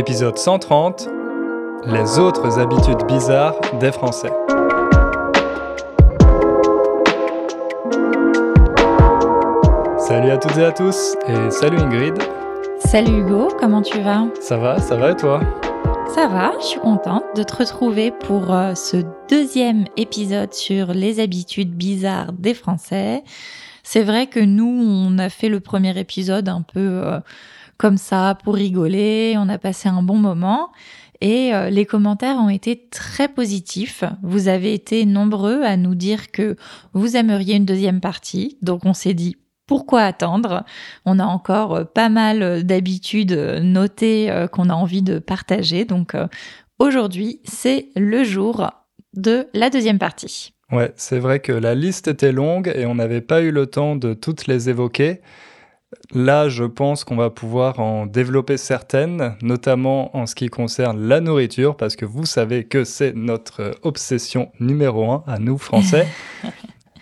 épisode 130, les autres habitudes bizarres des Français. Salut à toutes et à tous, et salut Ingrid. Salut Hugo, comment tu vas? Ça va, ça va et toi? Ça va, je suis contente de te retrouver pour euh, ce deuxième épisode sur les habitudes bizarres des Français. C'est vrai que nous, on a fait le premier épisode un peu euh, comme ça pour rigoler, on a passé un bon moment. Et euh, les commentaires ont été très positifs. Vous avez été nombreux à nous dire que vous aimeriez une deuxième partie. Donc on s'est dit pourquoi attendre? On a encore euh, pas mal d'habitudes notées qu'on a envie de partager. Donc aujourd'hui, c'est le jour de la deuxième partie. Ouais, c'est vrai que la liste était longue et on n'avait pas eu le temps de toutes les évoquer. Là, je pense qu'on va pouvoir en développer certaines, notamment en ce qui concerne la nourriture, parce que vous savez que c'est notre obsession numéro un à nous, Français.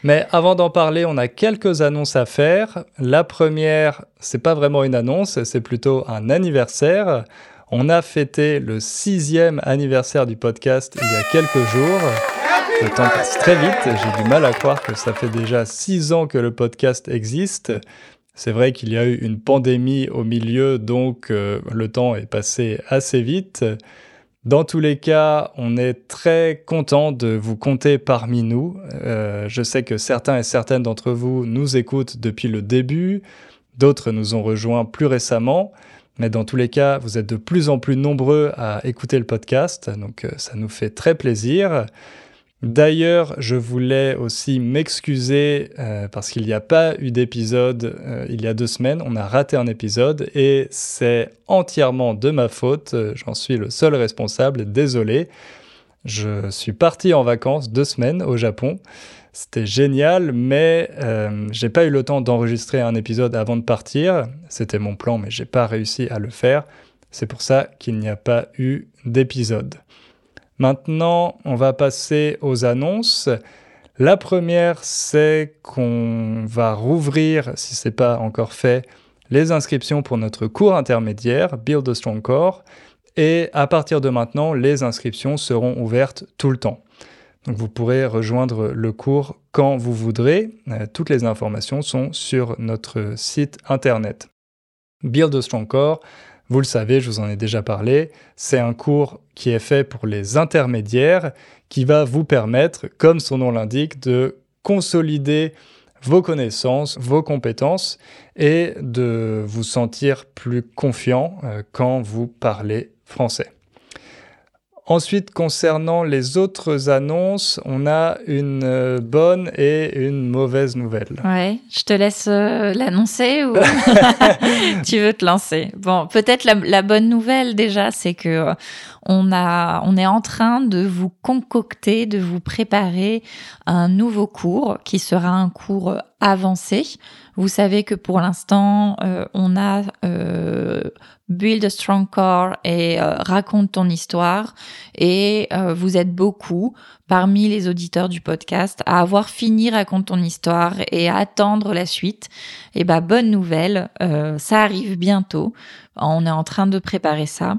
Mais avant d'en parler, on a quelques annonces à faire. La première, c'est pas vraiment une annonce, c'est plutôt un anniversaire. On a fêté le sixième anniversaire du podcast il y a quelques jours. Le temps passe très vite, j'ai du mal à croire que ça fait déjà six ans que le podcast existe. C'est vrai qu'il y a eu une pandémie au milieu, donc euh, le temps est passé assez vite. Dans tous les cas, on est très content de vous compter parmi nous. Euh, je sais que certains et certaines d'entre vous nous écoutent depuis le début, d'autres nous ont rejoints plus récemment, mais dans tous les cas, vous êtes de plus en plus nombreux à écouter le podcast, donc euh, ça nous fait très plaisir. D'ailleurs, je voulais aussi m'excuser euh, parce qu'il n'y a pas eu d'épisode euh, il y a deux semaines. On a raté un épisode et c'est entièrement de ma faute. J'en suis le seul responsable. Désolé. Je suis parti en vacances deux semaines au Japon. C'était génial, mais euh, j'ai pas eu le temps d'enregistrer un épisode avant de partir. C'était mon plan, mais j'ai pas réussi à le faire. C'est pour ça qu'il n'y a pas eu d'épisode. Maintenant, on va passer aux annonces. La première, c'est qu'on va rouvrir, si ce n'est pas encore fait, les inscriptions pour notre cours intermédiaire Build a Strong Core. Et à partir de maintenant, les inscriptions seront ouvertes tout le temps. Donc vous pourrez rejoindre le cours quand vous voudrez. Euh, toutes les informations sont sur notre site internet. Build a Strong Core, vous le savez, je vous en ai déjà parlé, c'est un cours qui est fait pour les intermédiaires, qui va vous permettre, comme son nom l'indique, de consolider vos connaissances, vos compétences et de vous sentir plus confiant euh, quand vous parlez français. Ensuite, concernant les autres annonces, on a une euh, bonne et une mauvaise nouvelle. Ouais, je te laisse euh, l'annoncer ou tu veux te lancer? Bon, peut-être la, bonne nouvelle déjà, c'est que euh, on a, on est en train de vous concocter, de vous préparer un nouveau cours qui sera un cours avancé. Vous savez que pour l'instant, on a Build a Strong Core et euh, Raconte ton histoire. Et euh, vous êtes beaucoup parmi les auditeurs du podcast à avoir fini Raconte ton histoire et à attendre la suite. Et bah bonne nouvelle, euh, ça arrive bientôt. On est en train de préparer ça.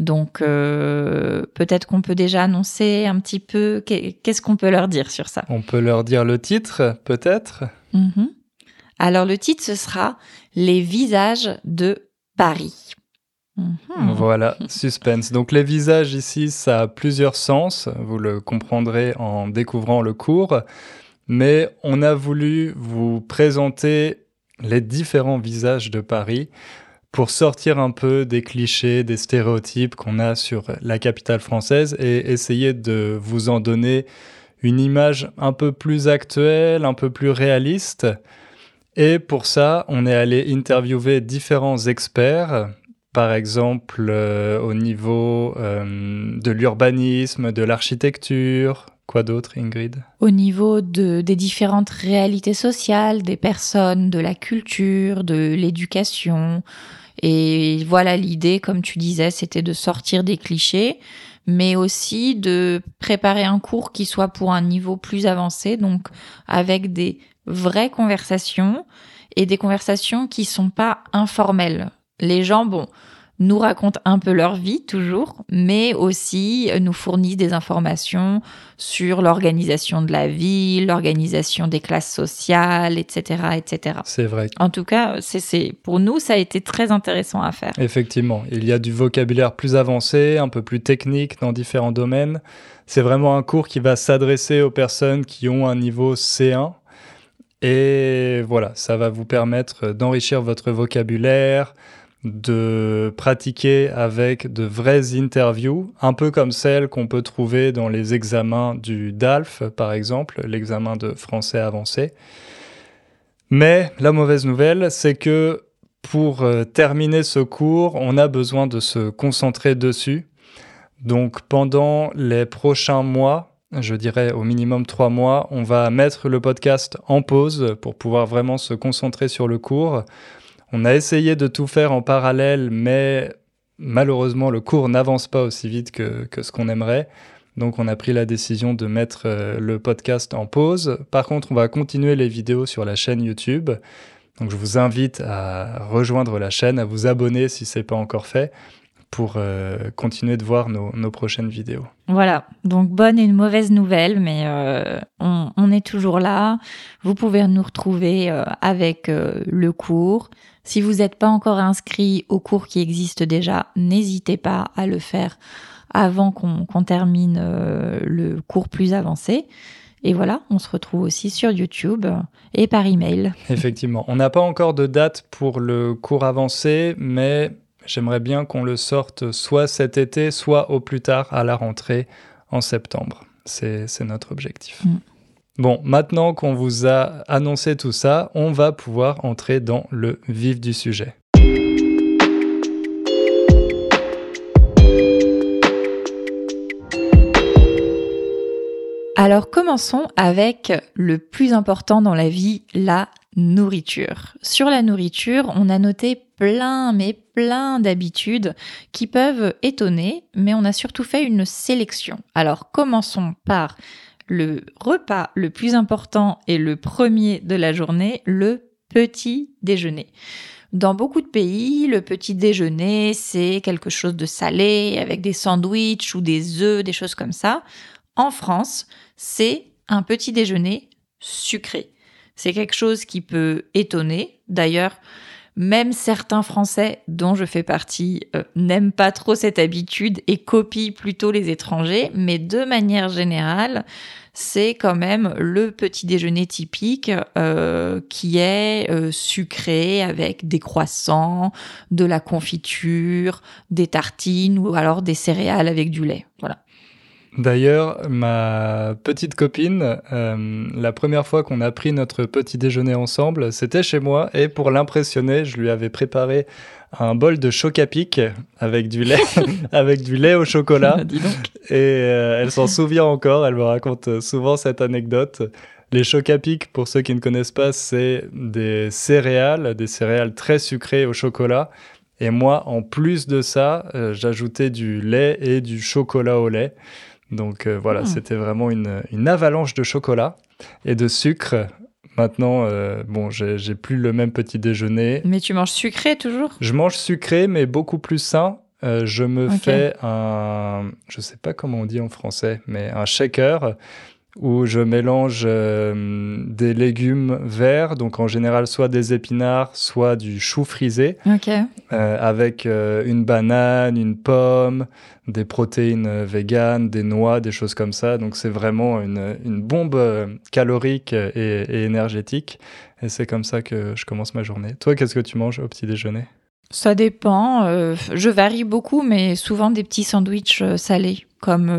Donc peut-être qu'on peut déjà annoncer un petit peu qu'est-ce qu'on peut leur dire sur ça. On peut leur dire le titre, peut-être? Mm-hmm. Alors le titre, ce sera Les visages de Paris. Mhm. Voilà, suspense. Donc les visages ici, ça a plusieurs sens, vous le comprendrez en découvrant le cours, mais on a voulu vous présenter les différents visages de Paris pour sortir un peu des clichés, des stéréotypes qu'on a sur la capitale française et essayer de vous en donner une image un peu plus actuelle, un peu plus réaliste. Et pour ça, on est allé interviewer différents experts par exemple euh, au niveau euh, de l'urbanisme, de l'architecture. Quoi d'autre, Ingrid? Au niveau de, des différentes réalités sociales, des personnes, de la culture, de l'éducation. Et voilà, l'idée, comme tu disais, c'était de sortir des clichés, mais aussi de préparer un cours qui soit pour un niveau plus avancé, donc avec des vraies conversations et des conversations qui sont pas informelles les gens, bon, nous racontent un peu leur vie toujours, mais aussi nous fournissent des informations sur l'organisation de la vie, l'organisation des classes sociales, etc., etc. C'est vrai. En tout cas, c'est pour nous, ça a été très intéressant à faire. Effectivement, il y a du vocabulaire plus avancé, un peu plus technique dans différents domaines. C'est vraiment un cours qui va s'adresser aux personnes qui ont un niveau C1. Et voilà, ça va vous permettre d'enrichir votre vocabulaire, de pratiquer avec de vraies interviews, un peu comme celles qu'on peut trouver dans les examens du DALF, par exemple, l'examen de français avancé. Mais la mauvaise nouvelle, c'est que pour euh, terminer ce cours, on a besoin de se concentrer dessus. Donc pendant les prochains mois, je dirais au minimum trois mois, on va mettre le podcast en pause pour pouvoir vraiment se concentrer sur le cours. On a essayé de tout faire en parallèle, mais malheureusement, le cours n'avance pas aussi vite que, ce qu'on aimerait. Donc on a pris la décision de mettre euh, le podcast en pause. Par contre, on va continuer les vidéos sur la chaîne YouTube. Donc je vous invite à rejoindre la chaîne, à vous abonner si ce n'est pas encore fait pour euh, continuer de voir nos, prochaines vidéos. Voilà, donc bonne et mauvaise nouvelle, mais euh, on, est toujours là. Vous pouvez nous retrouver avec le cours. Si vous n'êtes pas encore inscrit au cours qui existe déjà, n'hésitez pas à le faire avant qu'on termine euh, le cours plus avancé. Et voilà, on se retrouve aussi sur YouTube et par email. Effectivement, on n'a pas encore de date pour le cours avancé, mais j'aimerais bien qu'on le sorte soit cet été, soit au plus tard à la rentrée en septembre. C'est notre objectif. Mm. Bon, maintenant qu'on vous a annoncé tout ça, on va pouvoir entrer dans le vif du sujet. Alors commençons avec le plus important dans la vie, la nourriture. Sur la nourriture, on a noté plein, mais plein d'habitudes qui peuvent étonner, mais on a surtout fait une sélection. Alors commençons par le repas le plus important et le premier de la journée, le petit déjeuner. Dans beaucoup de pays, le petit déjeuner, c'est quelque chose de salé avec des sandwichs ou des œufs, des choses comme ça. En France, c'est un petit déjeuner sucré. C'est quelque chose qui peut étonner. D'ailleurs, même certains Français, dont je fais partie, euh, n'aiment pas trop cette habitude et copient plutôt les étrangers, mais de manière générale, c'est quand même le petit déjeuner typique euh, qui est euh, sucré avec des croissants, de la confiture, des tartines ou alors des céréales avec du lait. Voilà. D'ailleurs, ma petite copine, euh, la première fois qu'on a pris notre petit déjeuner ensemble, c'était chez moi et pour l'impressionner, je lui avais préparé un bol de choc à pic avec du lait, avec du lait au chocolat. et euh, elle s'en souvient encore. Elle me raconte souvent cette anecdote. Les chocs à pic, pour ceux qui ne connaissent pas, c'est des céréales, des céréales très sucrées au chocolat. Et moi, en plus de ça, euh, j'ajoutais du lait et du chocolat au lait. Donc euh, voilà, hmm. c'était vraiment une, avalanche de chocolat et de sucre. Maintenant, euh, bon, j'ai plus le même petit déjeuner. Mais tu manges sucré toujours? Je mange sucré, mais beaucoup plus sain. Euh, je me fais un, je sais pas comment on dit en français, mais un shaker où je mélange euh, des légumes verts, donc en général soit des épinards, soit du chou frisé, euh, avec euh, une banane, une pomme, des protéines véganes, des noix, des choses comme ça. Donc c'est vraiment une, une bombe calorique et, et, énergétique. Et c'est comme ça que je commence ma journée. Toi, qu'est-ce que tu manges au petit déjeuner? Ça dépend. je varie beaucoup, mais souvent des petits sandwichs salés, comme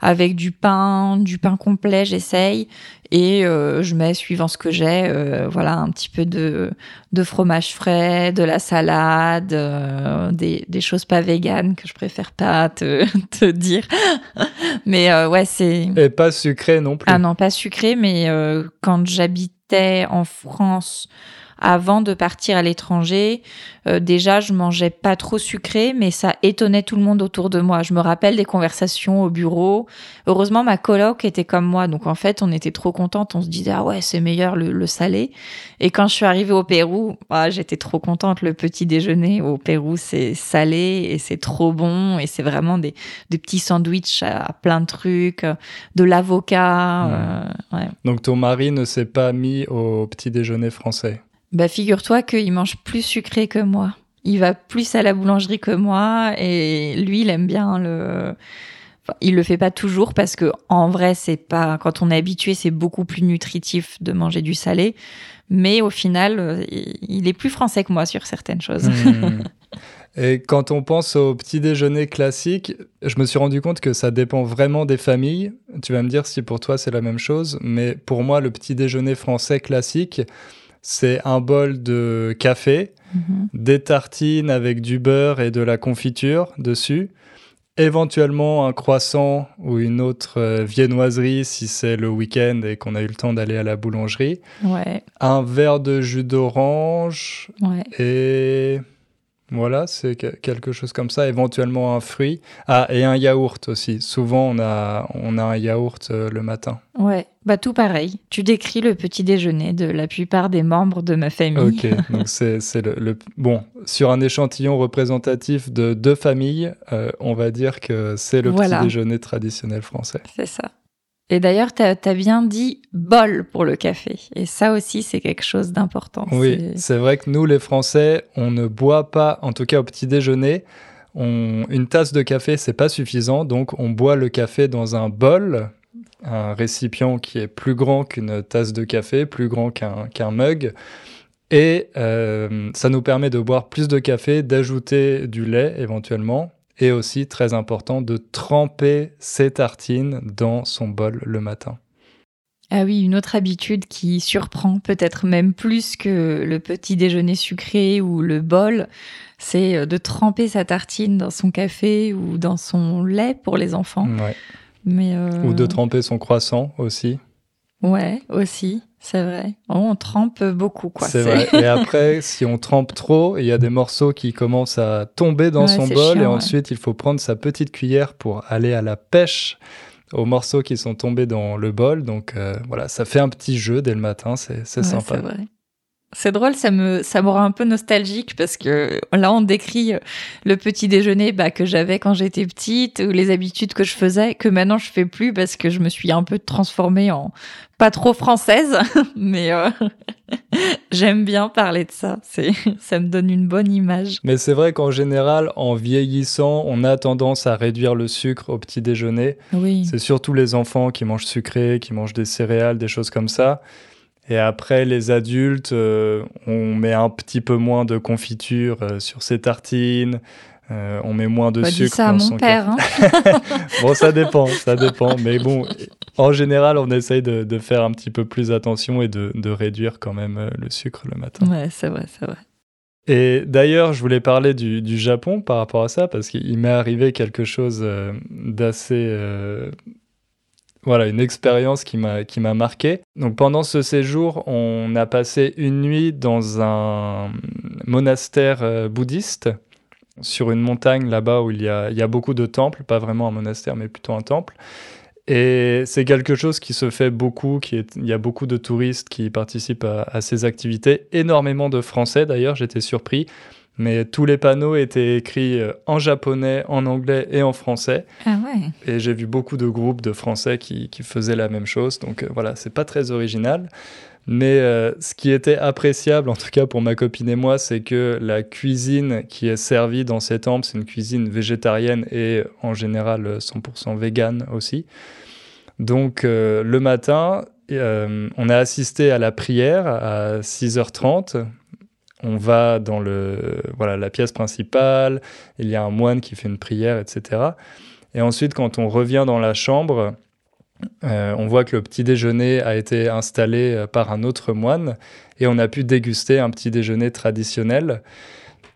avec du pain, du pain complet, j'essaye. Et euh, je mets, suivant ce que j'ai, euh, voilà, un petit peu de, de fromage frais, de la salade, euh, des, des, choses pas véganes que je préfère pas te, te dire. mais ouais, c'est... Et pas sucré non plus. Ah non, pas sucré, mais quand j'habitais en France avant de partir à l'étranger, euh, déjà, je mangeais pas trop sucré, mais ça étonnait tout le monde autour de moi. Je me rappelle des conversations au bureau. Heureusement, ma coloc était comme moi, donc en fait, on était trop contente. On se disait ah ouais, c'est meilleur le, salé. Et quand je suis arrivée au Pérou, ah, j'étais trop contente. Le petit déjeuner au Pérou, c'est salé et c'est trop bon et c'est vraiment des, des petits sandwichs à, plein de trucs, de l'avocat. Euh, donc ton mari ne s'est pas mis au petit déjeuner français? Bah, figure-toi qu'il mange plus sucré que moi. Il va plus à la boulangerie que moi et lui, il aime bien le. Enfin, il le fait pas toujours parce que en vrai, c'est pas quand on est habitué, c'est beaucoup plus nutritif de manger du salé. Mais au final, euh, il est plus français que moi sur certaines choses. Mmh. Et quand on pense au petit déjeuner classique, je me suis rendu compte que ça dépend vraiment des familles. Tu vas me dire si pour toi c'est la même chose, mais pour moi, le petit déjeuner français classique, c'est un bol de café, mhm. des tartines avec du beurre et de la confiture dessus, éventuellement un croissant ou une autre euh, viennoiserie si c'est le week-end et qu'on a eu le temps d'aller à la boulangerie, un verre de jus d'orange et voilà, c'est quelque chose comme ça, éventuellement un fruit. Ah, et un yaourt aussi. Souvent, on a, on a un yaourt euh, le matin. Ouais, bah tout pareil. Tu décris le petit déjeuner de la plupart des membres de ma famille. Ok, donc c'est le, Bon, sur un échantillon représentatif de deux familles, euh, on va dire que c'est le petit déjeuner traditionnel français. C'est ça. Et d'ailleurs, tu as, bien dit bol pour le café. Et ça aussi, c'est quelque chose d'important. Oui, c'est vrai que nous, les Français, on ne boit pas, en tout cas au petit déjeuner, une tasse de café, c'est pas suffisant. Donc, on boit le café dans un bol, un récipient qui est plus grand qu'une tasse de café, plus grand qu'un mug. Et euh, ça nous permet de boire plus de café, d'ajouter du lait éventuellement et aussi, très important, de tremper ses tartines dans son bol le matin. Ah oui, une autre habitude qui surprend peut-être même plus que le petit déjeuner sucré ou le bol, c'est euh, de tremper sa tartine dans son café ou dans son lait pour les enfants. Mais euh, Ou de tremper son croissant aussi. Ouais, aussi. C'est vrai. Oh, on trempe beaucoup, quoi. C'est vrai. Et après, si on trempe trop, il y a des morceaux qui commencent à tomber dans son bol. et ensuite, il faut prendre sa petite cuillère pour aller à la pêche aux morceaux qui sont tombés dans le bol. Donc euh, voilà, ça fait un petit jeu dès le matin. C'est sympa. C'est vrai. C'est drôle, ça me ça me rend un peu nostalgique parce que là on décrit le petit déjeuner bah, que j'avais quand j'étais petite ou les habitudes que je faisais que maintenant je fais plus parce que je me suis un peu transformée en pas trop française, mais euh, j'aime bien parler de ça. C'est ça me donne une bonne image. Mais c'est vrai qu'en général, en vieillissant, on a tendance à réduire le sucre au petit déjeuner. Oui. C'est surtout les enfants qui mangent sucré, qui mangent des céréales, des choses comme ça. Et après, les adultes, euh, on met un petit peu moins de confiture euh, sur ses tartines. Euh, on met moins de sucre ça à mon père. Hein. bon, ça dépend, ça dépend. Mais bon, en général, on essaye de, faire un petit peu plus attention et de, réduire quand même le sucre le matin. Ouais, c'est vrai, c'est vrai. Et d'ailleurs, je voulais parler du, du, Japon par rapport à ça, parce qu'il m'est arrivé quelque chose d'assez voilà, une expérience qui m'a qui m'a marqué. Donc pendant ce séjour, on a passé une nuit dans un monastère euh, bouddhiste sur une montagne là-bas où il y, a, il y a beaucoup de temples, pas vraiment un monastère mais plutôt un temple. Et c'est quelque chose qui se fait beaucoup, qui il y a beaucoup de touristes qui participent à ces activités, énormément de Français d'ailleurs, j'étais surpris mais tous les panneaux étaient écrits euh, en japonais, en anglais et en français. Ah ouais. Et j'ai vu beaucoup de groupes de Français qui, qui faisaient la même chose. Donc euh, voilà, c'est pas très original. Mais euh, ce qui était appréciable, en tout cas pour ma copine et moi, c'est que la cuisine qui est servie dans ces temples, c'est une cuisine végétarienne et en général 100% vegan aussi. Donc le matin, on a assisté à la prière à 6h30 on va dans le, voilà, la pièce principale, il y a un moine qui fait une prière, etc. Et ensuite, quand on revient dans la chambre, euh, on voit que le petit déjeuner a été installé euh, par un autre moine et on a pu déguster un petit déjeuner traditionnel.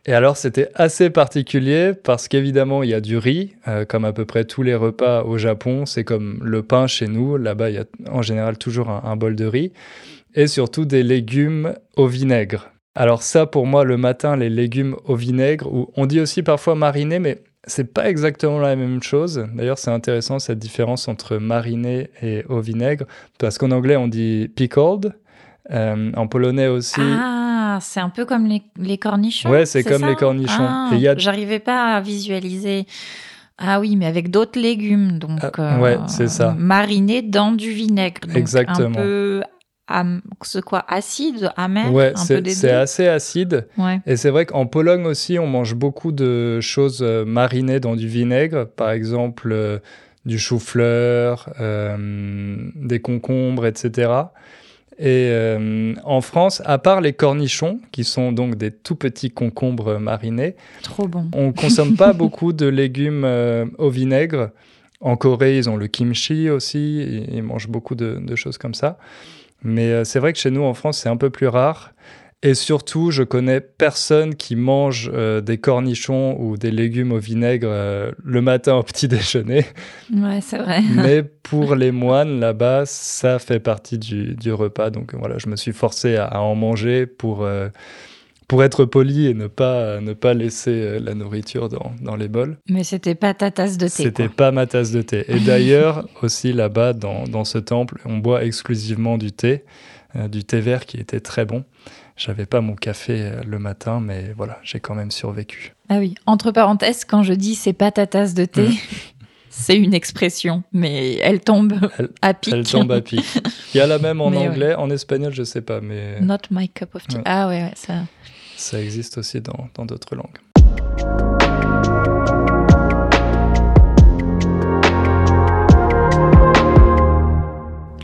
Et alors c'était assez particulier parce qu'évidemment il y a du riz, euh, comme à peu près tous les repas au Japon, c'est comme le pain chez nous, là-bas il y a en général toujours un bol de riz, et surtout des légumes au vinaigre. Alors ça, pour moi, le matin, les légumes au vinaigre, ou on dit aussi parfois mariner, mais c'est pas exactement la même chose. D'ailleurs, c'est intéressant cette différence entre mariner et au vinaigre, parce qu'en anglais, on dit pickled, euh, en polonais aussi. Ah, c'est un peu comme les, les cornichons. Ouais, c'est comme les cornichons. Ah, a- J'arrivais pas à visualiser. Ah oui, mais avec d'autres légumes, donc Ah, ouais, c'est ça. marinés dans du vinaigre, donc Exactement. un peu am- c'est quoi, acide, amer, Ouais, un peu c'est assez acide. Ouais. Et c'est vrai qu'en Pologne aussi, on mange beaucoup de choses euh, marinées dans du vinaigre. Par exemple, euh, du chou-fleur, euh, des concombres, etc. Et euh, en France, à part les cornichons, qui sont donc des tout petits concombres marinés, Trop bon. on consomme pas beaucoup de légumes au vinaigre. En Corée, ils ont le kimchi aussi, ils ils mangent beaucoup de, de choses comme ça. Mais euh, c'est vrai que chez nous, en France, c'est un peu plus rare. Et surtout, je connais personne qui mange euh, des cornichons ou des légumes au vinaigre euh, le matin au petit déjeuner. Ouais, c'est vrai. Mais pour les moines, là-bas, ça fait partie du, du repas. Donc voilà, je me suis forcé à, à en manger pour, euh, pour être poli et ne pas, ne pas laisser euh, la nourriture dans, dans les bols. Mais c'était pas ta tasse de thé. C'était pas ma tasse de thé. Et d'ailleurs, aussi là-bas, dans, dans ce temple, on boit exclusivement du thé, euh, du thé vert qui était très bon. J'avais pas mon café euh, le matin, mais voilà, j'ai quand même survécu. Ah oui. Entre parenthèses, quand je dis c'est pas ta tasse de thé, Mm. c'est une expression, mais elle tombe Elle- à pic. Elle tombe à pic. Il y a la même en Mais ouais. anglais, en espagnol, je sais pas, mais Not my cup of tea. Ouais. Ah ouais, ouais, ça. Ça existe aussi dans dans d'autres langues.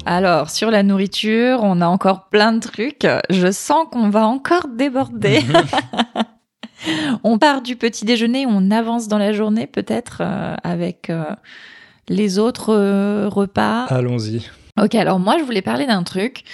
Alors, sur la nourriture, on a encore plein de trucs. Je sens qu'on va encore déborder. on part du petit déjeuner, on avance dans la journée peut-être euh, avec euh, les autres euh, repas. Allons-y. Ok, alors moi je voulais parler d'un truc.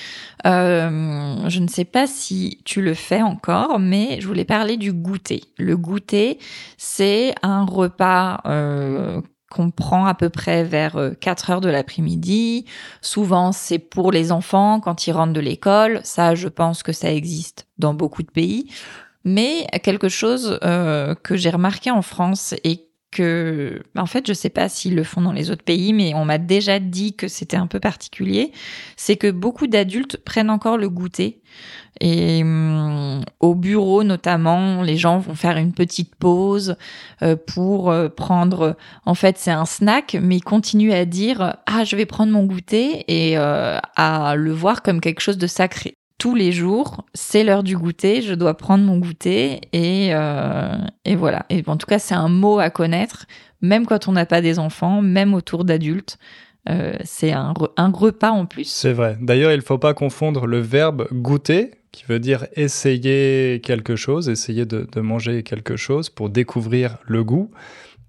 Euh, je ne sais pas si tu le fais encore, mais je voulais parler du goûter. Le goûter, c'est un repas euh, qu'on prend à peu près vers euh, 4 heures de l'après-midi. Souvent, c'est pour les enfants quand ils rentrent de l'école. Ça, je pense que ça existe dans beaucoup de pays. Mais quelque chose euh, que j'ai remarqué en France et que, en fait, je sais pas s'ils le font dans les autres pays, mais on m'a déjà dit que c'était un peu particulier, c'est que beaucoup d'adultes prennent encore le goûter. Et hum, au bureau, notamment, les gens vont faire une petite pause euh, pour euh, prendre. En fait, c'est un snack, mais ils continuent à dire ah, je vais prendre mon goûter et euh, à le voir comme quelque chose de sacré. Tous les jours, c'est l'heure du goûter, je dois prendre mon goûter et, euh, et voilà. Et en tout cas, c'est un mot à connaître, même quand on n'a pas des enfants, même autour d'adultes. Euh, c'est un, un repas en plus. C'est vrai. D'ailleurs, il ne faut pas confondre le verbe goûter, qui veut dire essayer quelque chose, essayer de manger quelque chose pour découvrir le goût,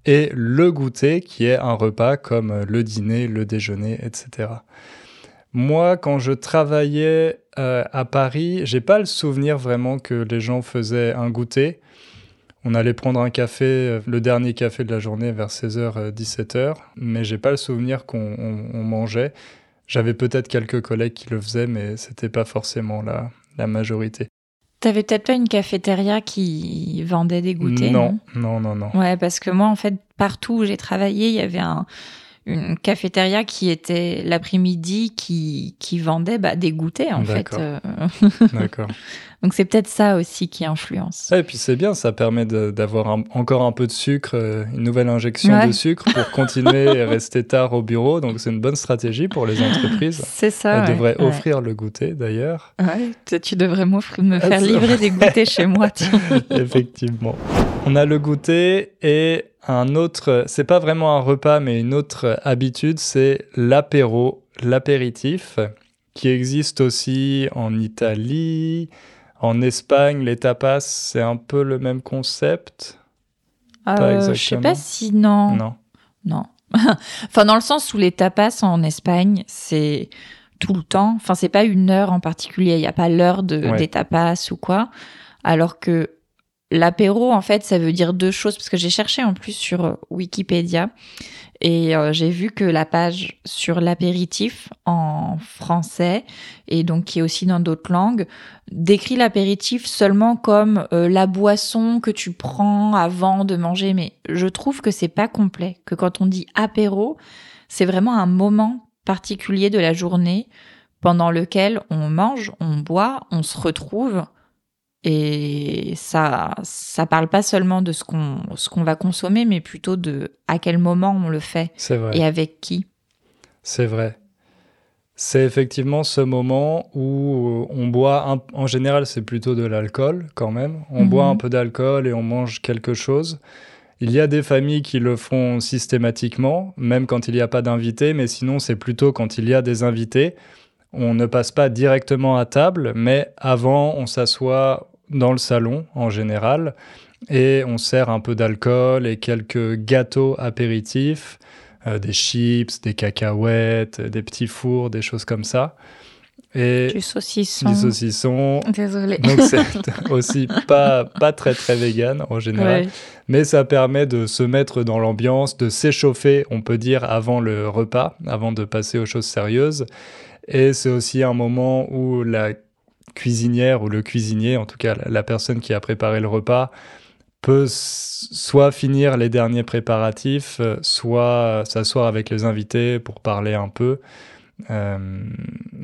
et le goûter, qui est un repas comme le dîner, le déjeuner, etc. Moi, quand je travaillais euh, à Paris, j'ai pas le souvenir vraiment que les gens faisaient un goûter. On allait prendre un café, euh, le dernier café de la journée vers 16h, 17h, mais j'ai pas le souvenir qu'on on- on mangeait. J'avais peut-être quelques collègues qui le faisaient, mais c'était pas forcément la, la majorité. T'avais peut-être pas une cafétéria qui vendait des goûters non, non, non, non. Ouais, parce que moi, en fait, partout où j'ai travaillé, il y avait un, une cafétéria qui était l'après-midi qui, qui vendait bah, des goûters, en fait. D'accord. Euh. Donc c'est peut-être ça aussi qui influence. Et puis c'est bien, ça permet d'avoir encore un peu de sucre, euh, une nouvelle injection Ouais. de sucre pour continuer et rester tard au bureau. Donc c'est une bonne stratégie pour les entreprises. C'est ça. Elles ouais. devraient offrir le goûter d'ailleurs. Ouais, tu- devrais m'offrir- me Ah, faire c'est livrer des goûters chez moi. Effectivement. On a le goûter et un autre, c'est pas vraiment un repas, mais une autre habitude, c'est l'apéro, l'apéritif, qui existe aussi en Italie, en Espagne. Les tapas, c'est un peu le même concept? Euh, je sais pas si non. Non. Non. enfin, dans le sens où les tapas en Espagne, c'est tout le temps. Enfin, c'est pas une heure en particulier. Il n'y a pas l'heure de, Ouais. des tapas ou quoi. Alors que l'apéro, en fait, ça veut dire deux choses, parce que j'ai cherché en plus sur Wikipédia. Et euh, j'ai vu que la page sur l'apéritif en français, et donc qui est aussi dans d'autres langues, décrit l'apéritif seulement comme euh, la boisson que tu prends avant de manger. Mais je trouve que c'est pas complet, que quand on dit apéro, c'est vraiment un moment particulier de la journée pendant lequel on mange, on boit, on se retrouve et ça, ça parle pas seulement de ce qu'on, ce qu'on va consommer, mais plutôt de à quel moment on le fait. Et avec qui. C'est vrai. C'est effectivement ce moment où on boit, en général c'est plutôt de l'alcool quand même, on boit mhm. un peu d'alcool et on mange quelque chose. Il y a des familles qui le font systématiquement, même quand il n'y a pas d'invités, mais sinon c'est plutôt quand il y a des invités. On ne passe pas directement à table, mais avant, on s'assoit dans le salon en général et on sert un peu d'alcool et quelques gâteaux apéritifs, euh, des chips, des cacahuètes, des petits fours, des choses comme ça. Et du saucisson. Du saucisson. Désolée. Donc c'est aussi pas, pas très très vegan en général. Mais ça permet de se mettre dans l'ambiance, de s'échauffer, on peut dire, avant le repas, avant de passer aux choses sérieuses. Et c'est aussi un moment où la cuisinière ou le cuisinier, en tout cas la personne qui a préparé le repas, peut soit finir les derniers préparatifs, euh, soit s'asseoir avec les invités pour parler un peu. Euh,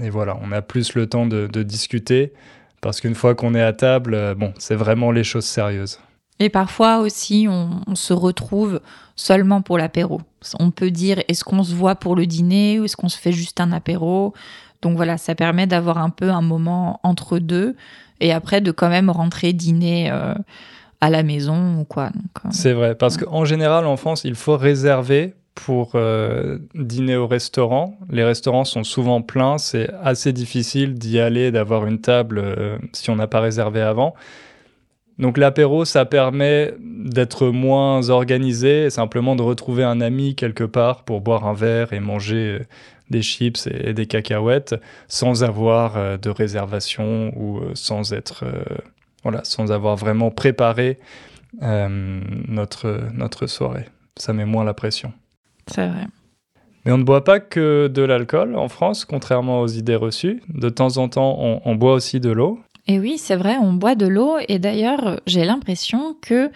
et voilà, on a plus le temps de, discuter parce qu'une fois qu'on est à table, euh, bon, c'est vraiment les choses sérieuses. Et parfois aussi, on se retrouve seulement pour l'apéro. On peut dire est-ce qu'on se voit pour le dîner ou est-ce qu'on se fait juste un apéro? Donc voilà, ça permet d'avoir un peu un moment entre deux et après de quand même rentrer dîner euh, à la maison ou quoi. Euh, c'est vrai, parce qu'en général en France, il faut réserver pour euh, dîner au restaurant. Les restaurants sont souvent pleins, c'est assez difficile d'y aller, d'avoir une table si on n'a pas réservé avant. Donc l'apéro, ça permet d'être moins organisé simplement de retrouver un ami quelque part pour boire un verre et manger des chips et, des cacahuètes sans avoir euh, de réservation ou euh, sans être euh, voilà sans avoir vraiment préparé notre notre soirée. Ça met moins la pression. C'est vrai. Mais on ne boit pas que de l'alcool en France, contrairement aux idées reçues. De temps en temps, on boit aussi de l'eau. Et oui, c'est vrai, on boit de l'eau et d'ailleurs, j'ai l'impression que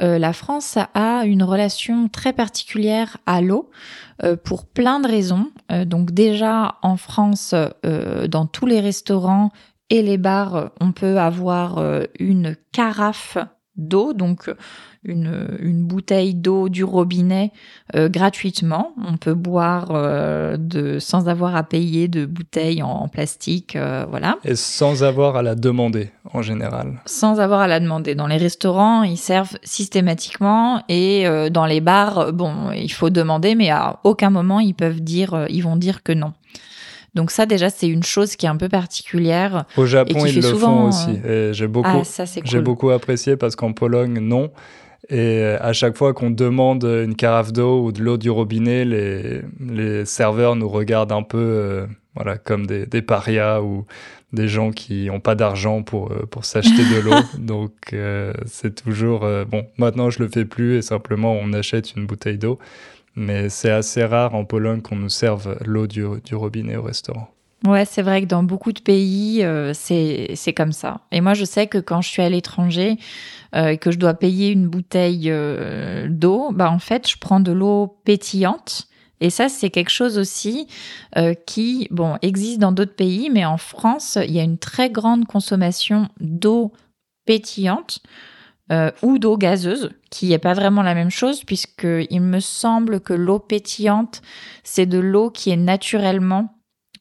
euh, la France a une relation très particulière à l'eau euh, pour plein de raisons. Euh, donc déjà, en France, dans tous les restaurants et les bars, on peut avoir une carafe d'eau, donc une, une bouteille d'eau du robinet euh, gratuitement. On peut boire euh, de, sans avoir à payer de bouteilles en, plastique, euh, voilà. Et sans avoir à la demander en général. Sans avoir à la demander. Dans les restaurants, ils servent systématiquement et dans les bars, bon, il faut demander, mais à aucun moment ils peuvent dire, ils vont dire que non. Donc ça déjà c'est une chose qui est un peu particulière. Au Japon ils le font aussi. J'ai beaucoup, ah, j'ai beaucoup apprécié parce qu'en Pologne non. Et à chaque fois qu'on demande une carafe d'eau ou de l'eau du robinet, les, les, serveurs nous regardent un peu euh, voilà, comme des, des, parias ou des gens qui n'ont pas d'argent pour, euh, pour s'acheter de l'eau. Donc euh, c'est toujours... bon, maintenant je le fais plus et simplement on achète une bouteille d'eau. Mais c'est assez rare en Pologne qu'on nous serve l'eau du, robinet au restaurant. Ouais, c'est vrai que dans beaucoup de pays, euh, c'est comme ça. Et moi, je sais que quand je suis à l'étranger euh, et que je dois payer une bouteille euh, d'eau, bah en fait, je prends de l'eau pétillante. Et ça, c'est quelque chose aussi qui, bon, existe dans d'autres pays, mais en France, il y a une très grande consommation d'eau pétillante ou d'eau gazeuse, qui n'est pas vraiment la même chose, puisque il me semble que l'eau pétillante, c'est de l'eau qui est naturellement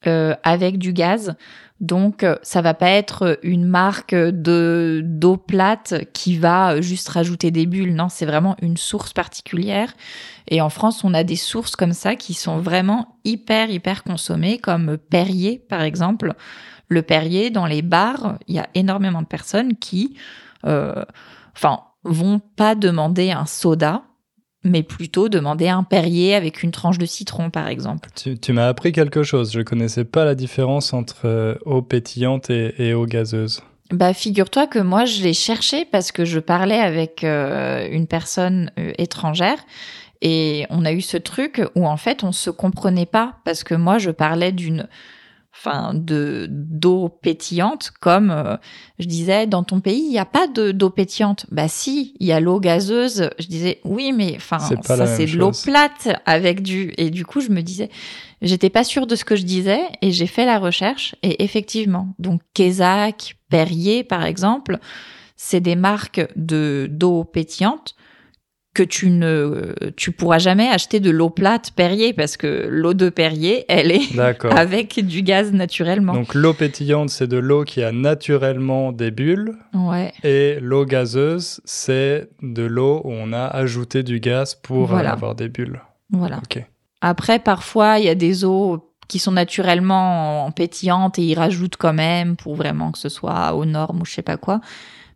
euh, avec du gaz. Donc, euh, ça va pas être une marque de d'eau plate qui va juste rajouter des bulles. Non, c'est vraiment une source particulière. Et en France, on a des sources comme ça qui sont vraiment hyper hyper consommées, comme Perrier par exemple. Le Perrier dans les bars, il y a énormément de personnes qui, euh, enfin, vont pas demander un soda mais plutôt demander un Perrier avec une tranche de citron, par exemple. Tu, m'as appris quelque chose. Je connaissais pas la différence entre euh, eau pétillante et, eau gazeuse. Bah, figure-toi que moi, je l'ai cherché parce que je parlais avec euh, une personne euh, étrangère et on a eu ce truc où en fait, on se comprenait pas parce que moi, je parlais d'une enfin de d'eau pétillante comme euh, je disais dans ton pays il n'y a pas de d'eau pétillante. Bah si il y a l'eau gazeuse. Je disais oui mais enfin ça c'est de l'eau plate avec du et du coup je me disais j'étais pas sûre de ce que je disais et j'ai fait la recherche et effectivement donc Kézak Perrier par exemple c'est des marques de d'eau pétillante que tu ne tu pourras jamais acheter de l'eau plate Perrier parce que l'eau de Perrier, elle est avec du gaz naturellement. Donc l'eau pétillante, c'est de l'eau qui a naturellement des bulles. Ouais. Et l'eau gazeuse, c'est de l'eau où on a ajouté du gaz pour avoir des bulles. Voilà. Après, parfois, il y a des eaux qui sont naturellement pétillantes et ils rajoutent quand même pour vraiment que ce soit aux normes ou je sais pas quoi.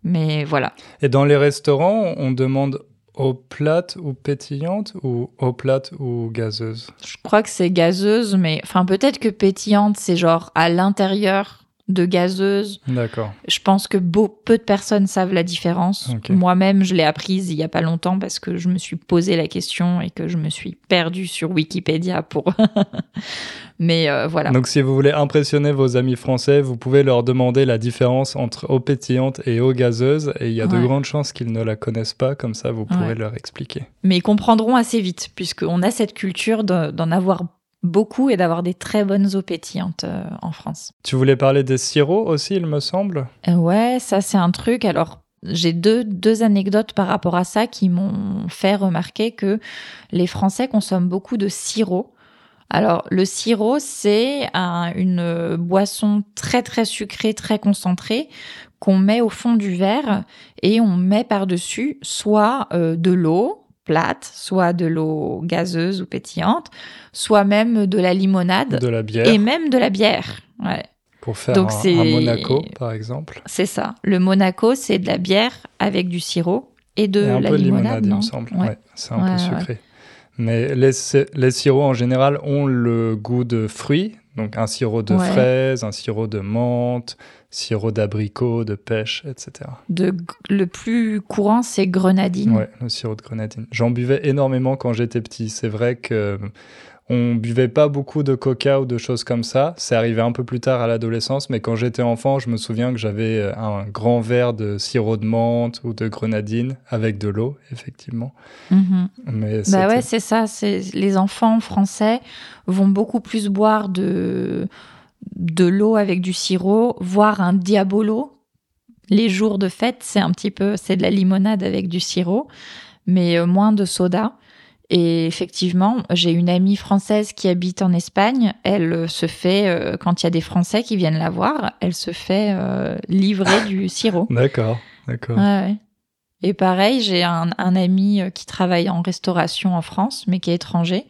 Mais voilà. Et dans les restaurants, on demande eau plate ou pétillante ou eau plate ou gazeuse? Je crois que c'est gazeuse, mais enfin peut-être que pétillante, c'est genre à l'intérieur de gazeuse. D'accord. Je pense que peu de personnes savent la différence. Moi-même, je l'ai apprise il y a pas longtemps parce que je me suis posé la question et que je me suis perdue sur Wikipédia pour. Mais euh, voilà. Donc, si vous voulez impressionner vos amis français, vous pouvez leur demander la différence entre eau pétillante et eau gazeuse, et il y a de grandes chances qu'ils ne la connaissent pas. Comme ça, vous pourrez leur expliquer. Mais ils comprendront assez vite, puisqu'on a cette culture d'en avoir beaucoup et d'avoir des très bonnes eaux pétillantes euh, en France. Tu voulais parler des sirops aussi, il me semble euh, Ouais, ça c'est un truc. Alors, j'ai deux, deux anecdotes par rapport à ça qui m'ont fait remarquer que les Français consomment beaucoup de sirop. Alors, le sirop, c'est une boisson très très sucrée, très concentrée qu'on met au fond du verre et on met par-dessus soit euh, de l'eau, plate, soit de l'eau gazeuse ou pétillante, soit même de la limonade. De la bière. Et même de la bière. Ouais. Pour faire Donc un, Monaco, par exemple. C'est ça. Le Monaco, c'est de la bière avec du sirop et de la peu limonade. il me semble. Ouais. c'est un peu sucré. Mais les, les sirops, en général, ont le goût de fruits. Donc un sirop de fraise, un sirop de menthe, sirop d'abricot, de pêche, etc. De, le plus courant, c'est grenadine. Ouais, le sirop de grenadine. J'en buvais énormément quand j'étais petit. C'est vrai que on buvait pas beaucoup de coca ou de choses comme ça. C'est arrivé un peu plus tard à l'adolescence, mais quand j'étais enfant, je me souviens que j'avais euh, un grand verre de sirop de menthe ou de grenadine avec de l'eau, effectivement. Mais bah ouais, c'est ça. Les enfants français vont beaucoup plus boire de de l'eau avec du sirop, voire un diabolo. Les jours de fête, c'est un petit peu, c'est de la limonade avec du sirop, mais euh, moins de soda. Et effectivement, j'ai une amie française qui habite en Espagne. Elle euh, se fait, euh, quand il y a des Français qui viennent la voir, elle se fait livrer du sirop. D'accord, d'accord. Et pareil, j'ai un, ami qui travaille en restauration en France, mais qui est étranger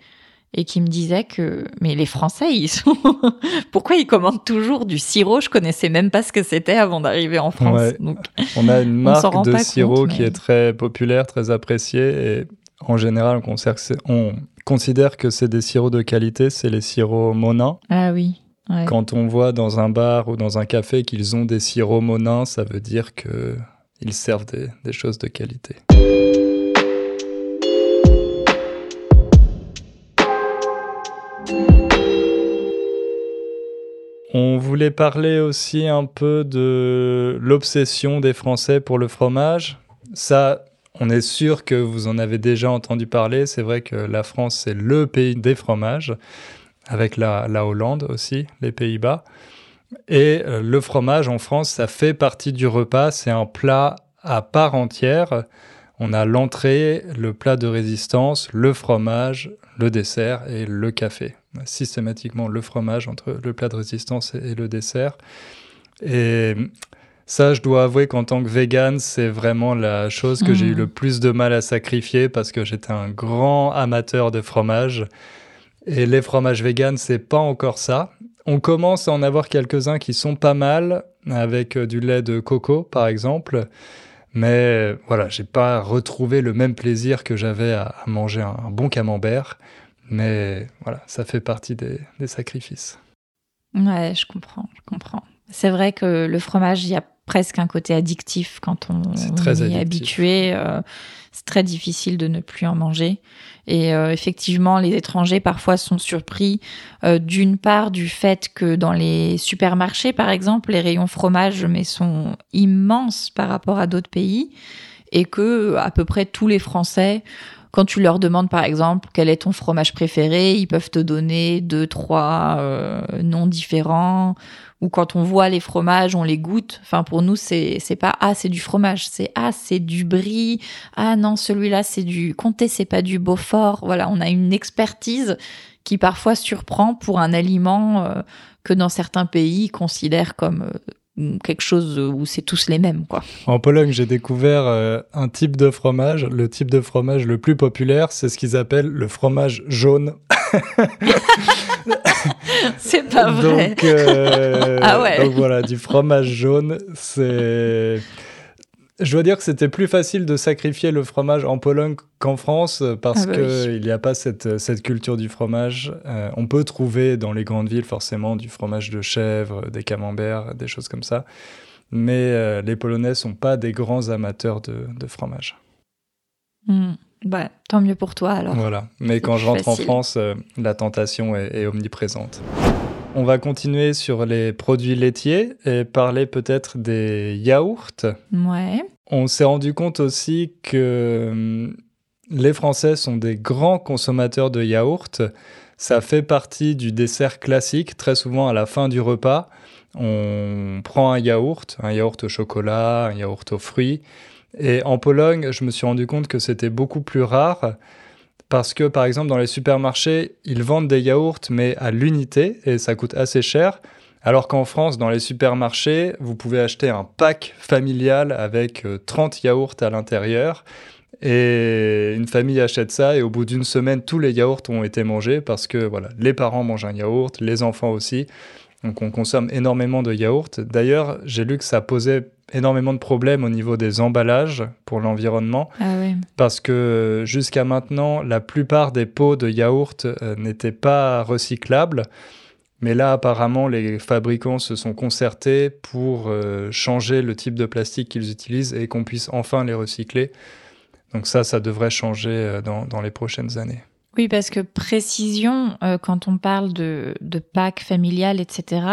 et qui me disait que mais les Français ils sont pourquoi ils commandent toujours du sirop? Je connaissais même pas ce que c'était avant d'arriver en France. On a une marque de sirop qui est très populaire très appréciée et en général on considère que c'est des sirops de qualité c'est les sirops Monin ah oui quand on voit dans un bar ou dans un café qu'ils ont des sirops Monin ça veut dire que ils servent des, des choses de qualité. On voulait parler aussi un peu de l'obsession des Français pour le fromage. Ça, on est sûr que vous en avez déjà entendu parler. C'est vrai que la France, c'est le pays des fromages, avec la, Hollande aussi, les Pays-Bas. Et euh, le fromage en France, ça fait partie du repas. C'est un plat à part entière. On a l'entrée, le plat de résistance, le fromage, le dessert et le café systématiquement le fromage entre le plat de résistance et, le dessert. Et ça, je dois avouer qu'en tant que vegan, c'est vraiment la chose que j'ai eu mmh. le plus de mal à sacrifier parce que j'étais un grand amateur de fromage. Et les fromages vegan, c'est pas encore ça. On commence à en avoir quelques-uns qui sont pas mal, avec euh, du lait de coco, par exemple. Mais voilà, j'ai pas retrouvé le même plaisir que j'avais à, manger un bon camembert. Mais voilà, ça fait partie des, sacrifices. Ouais, je comprends, je comprends. C'est vrai que le fromage, il y a presque un côté addictif quand on, est habitué. Euh, c'est très difficile de ne plus en manger. Et euh, effectivement, les étrangers parfois sont surpris euh, d'une part du fait que dans les supermarchés, par exemple, les rayons fromage mais sont immenses par rapport à d'autres pays et que à peu près tous les Français quand tu leur demandes par exemple quel est ton fromage préféré, ils peuvent te donner deux, trois euh, noms différents. Ou quand on voit les fromages, on les goûte. Enfin, pour nous, c'est pas ah c'est du fromage, c'est ah c'est du brie. Ah non, celui-là c'est du comté, c'est pas du Beaufort. Voilà, on a une expertise qui parfois surprend pour un aliment euh, que dans certains pays considèrent comme euh, quelque chose où c'est tous les mêmes quoi. En Pologne, j'ai découvert euh, un type de fromage, le type de fromage le plus populaire, c'est ce qu'ils appellent le fromage jaune. c'est pas vrai. Donc, euh, ah ouais. donc voilà, du fromage jaune, c'est je dois dire que c'était plus facile de sacrifier le fromage en Pologne qu'en France parce ah bah qu'il n'y a pas cette, cette, culture du fromage. Euh, on peut trouver dans les grandes villes forcément du fromage de chèvre, des camemberts, des choses comme ça. Mais euh, les Polonais sont pas des grands amateurs de, de fromage. Hmm. Bah, tant mieux pour toi alors. Voilà. Mais quand je rentre en France, euh, la tentation est, est omniprésente. On va continuer sur les produits laitiers et parler peut-être des yaourts. Ouais. On s'est rendu compte aussi que hum, les Français sont des grands consommateurs de yaourts. Ça fait partie du dessert classique. Très souvent, à la fin du repas, on prend un yaourt, un yaourt au chocolat, un yaourt aux fruits. Et en Pologne, je me suis rendu compte que c'était beaucoup plus rare parce que par exemple dans les supermarchés, ils vendent des yaourts mais à l'unité et ça coûte assez cher. Alors qu'en France, dans les supermarchés, vous pouvez acheter un pack familial avec 30 euh, yaourts à l'intérieur. Et une famille achète ça et au bout d'une semaine, tous les yaourts ont été mangés parce que voilà, les parents mangent un yaourt, les enfants aussi. Donc on consomme énormément de yaourts. D'ailleurs, j'ai lu que ça posait énormément de problèmes au niveau des emballages pour l'environnement. Ah parce que jusqu'à maintenant, la plupart des pots de yaourt euh, n'étaient pas recyclables. Mais là, apparemment, les fabricants se sont concertés pour euh, changer le type de plastique qu'ils utilisent et qu'on puisse enfin les recycler. Donc ça, ça devrait changer euh, dans, les prochaines années. Oui, parce que précision, quand on parle de, de packs familiales, etc.,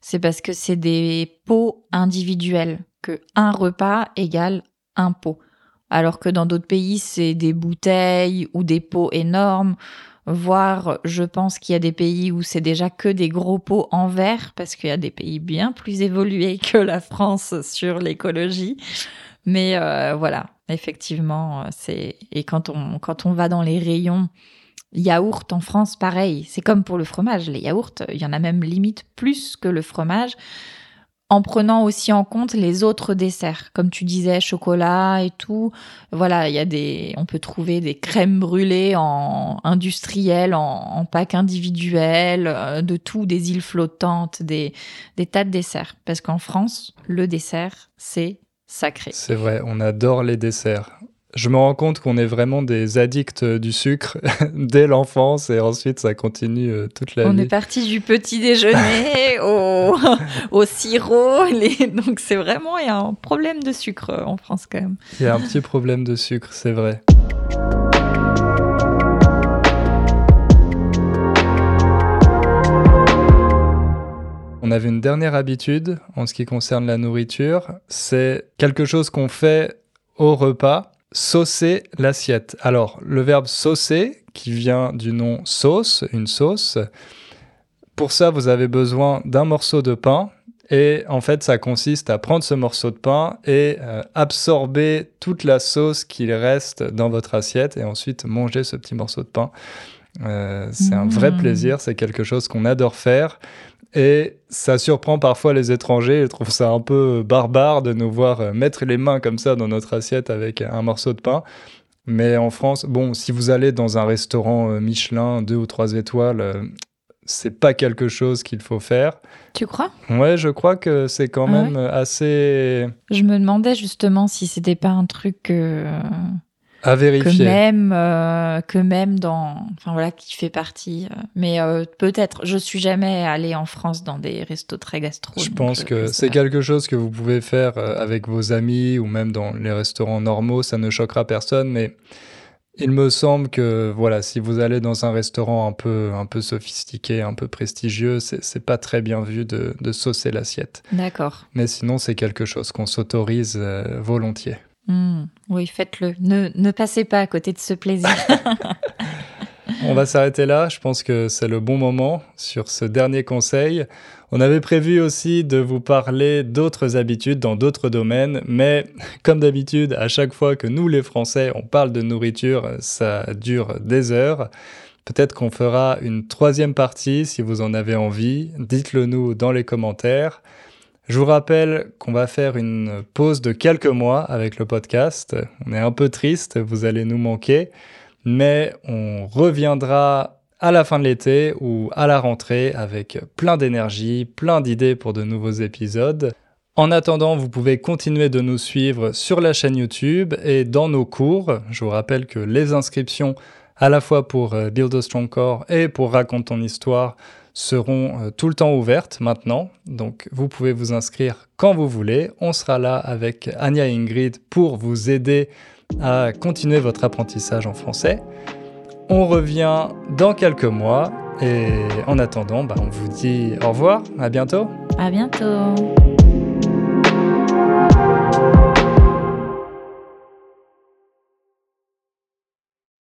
c'est parce que c'est des pots individuels que un repas égale un pot. Alors que dans d'autres pays, c'est des bouteilles ou des pots énormes, voire je pense qu'il y a des pays où c'est déjà que des gros pots en verre, parce qu'il y a des pays bien plus évolués que la France sur l'écologie. Mais euh, voilà, effectivement, c'est et quand on quand on va dans les rayons yaourt en France, pareil, c'est comme pour le fromage. Les yaourts, il y en a même limite plus que le fromage en prenant aussi en compte les autres desserts, comme tu disais, chocolat et tout. Voilà, il y a des, on peut trouver des crèmes brûlées en industriel, en, en pack individuel, euh, de tout, des îles flottantes, des, des tas de desserts. Parce qu'en France, le dessert, c'est sacré. C'est vrai, on adore les desserts je me rends compte qu'on est vraiment des addicts du sucre dès l'enfance et ensuite ça continue euh, toute la vie. On est parti du petit déjeuner au, au sirop. Donc c'est vraiment, il y a un problème de sucre euh, en France quand même. Il y a un petit problème de sucre, c'est vrai. On avait une dernière habitude en ce qui concerne la nourriture, c'est quelque chose qu'on fait au repas saucer l'assiette. Alors, le verbe saucer, qui vient du nom sauce, une sauce, pour ça, vous avez besoin d'un morceau de pain. Et en fait, ça consiste à prendre ce morceau de pain et euh, absorber toute la sauce qu'il reste dans votre assiette et ensuite manger ce petit morceau de pain. Euh, c'est un vrai mmh. plaisir, c'est quelque chose qu'on adore faire. Et ça surprend parfois les étrangers, ils trouvent ça un peu barbare de nous voir euh, mettre les mains comme ça dans notre assiette avec un morceau de pain. Mais en France, bon, si vous allez dans un restaurant euh, Michelin, deux ou trois étoiles, euh, c'est pas quelque chose qu'il faut faire. Tu crois? Ouais, je crois que c'est quand même assez. Je me demandais justement si c'était pas un truc. À vérifier. Que même, euh, que même dans, enfin voilà, qui fait partie. Euh, mais euh, peut-être, je suis jamais allée en France dans des restos très gastro. Je pense que c'est quelque chose que vous pouvez faire avec vos amis ou même dans les restaurants normaux, ça ne choquera personne, mais il me semble que voilà, si vous allez dans un restaurant un peu, un peu sophistiqué, un peu prestigieux, c'est pas très bien vu de, de saucer l'assiette. D'accord. Mais sinon, c'est quelque chose qu'on s'autorise volontiers. Hmm. oui, faites-le. Ne, ne passez pas à côté de ce plaisir. On va s'arrêter là. Je pense que c'est le bon moment sur ce dernier conseil. On avait prévu aussi de vous parler d'autres habitudes dans d'autres domaines, mais comme d'habitude, à chaque fois que nous les Français, on parle de nourriture, ça dure des heures. Peut-être qu'on fera une troisième partie si vous en avez envie. Dites-le nous dans les commentaires. Je vous rappelle qu'on va faire une pause de quelques mois avec le podcast. On est un peu triste, vous allez nous manquer, mais on reviendra à la fin de l'été ou à la rentrée avec plein d'énergie, plein d'idées pour de nouveaux épisodes. En attendant, vous pouvez continuer de nous suivre sur la chaîne YouTube et dans nos cours. Je vous rappelle que les inscriptions à la fois pour euh, Build a Strong Core et pour Raconte ton histoire seront euh, tout le temps ouvertes maintenant. Donc vous pouvez vous inscrire quand vous voulez. On sera là avec Anya Ingrid pour vous aider à continuer votre apprentissage en français. On revient dans quelques mois et en attendant, bah, on vous dit au revoir, à bientôt. À bientôt.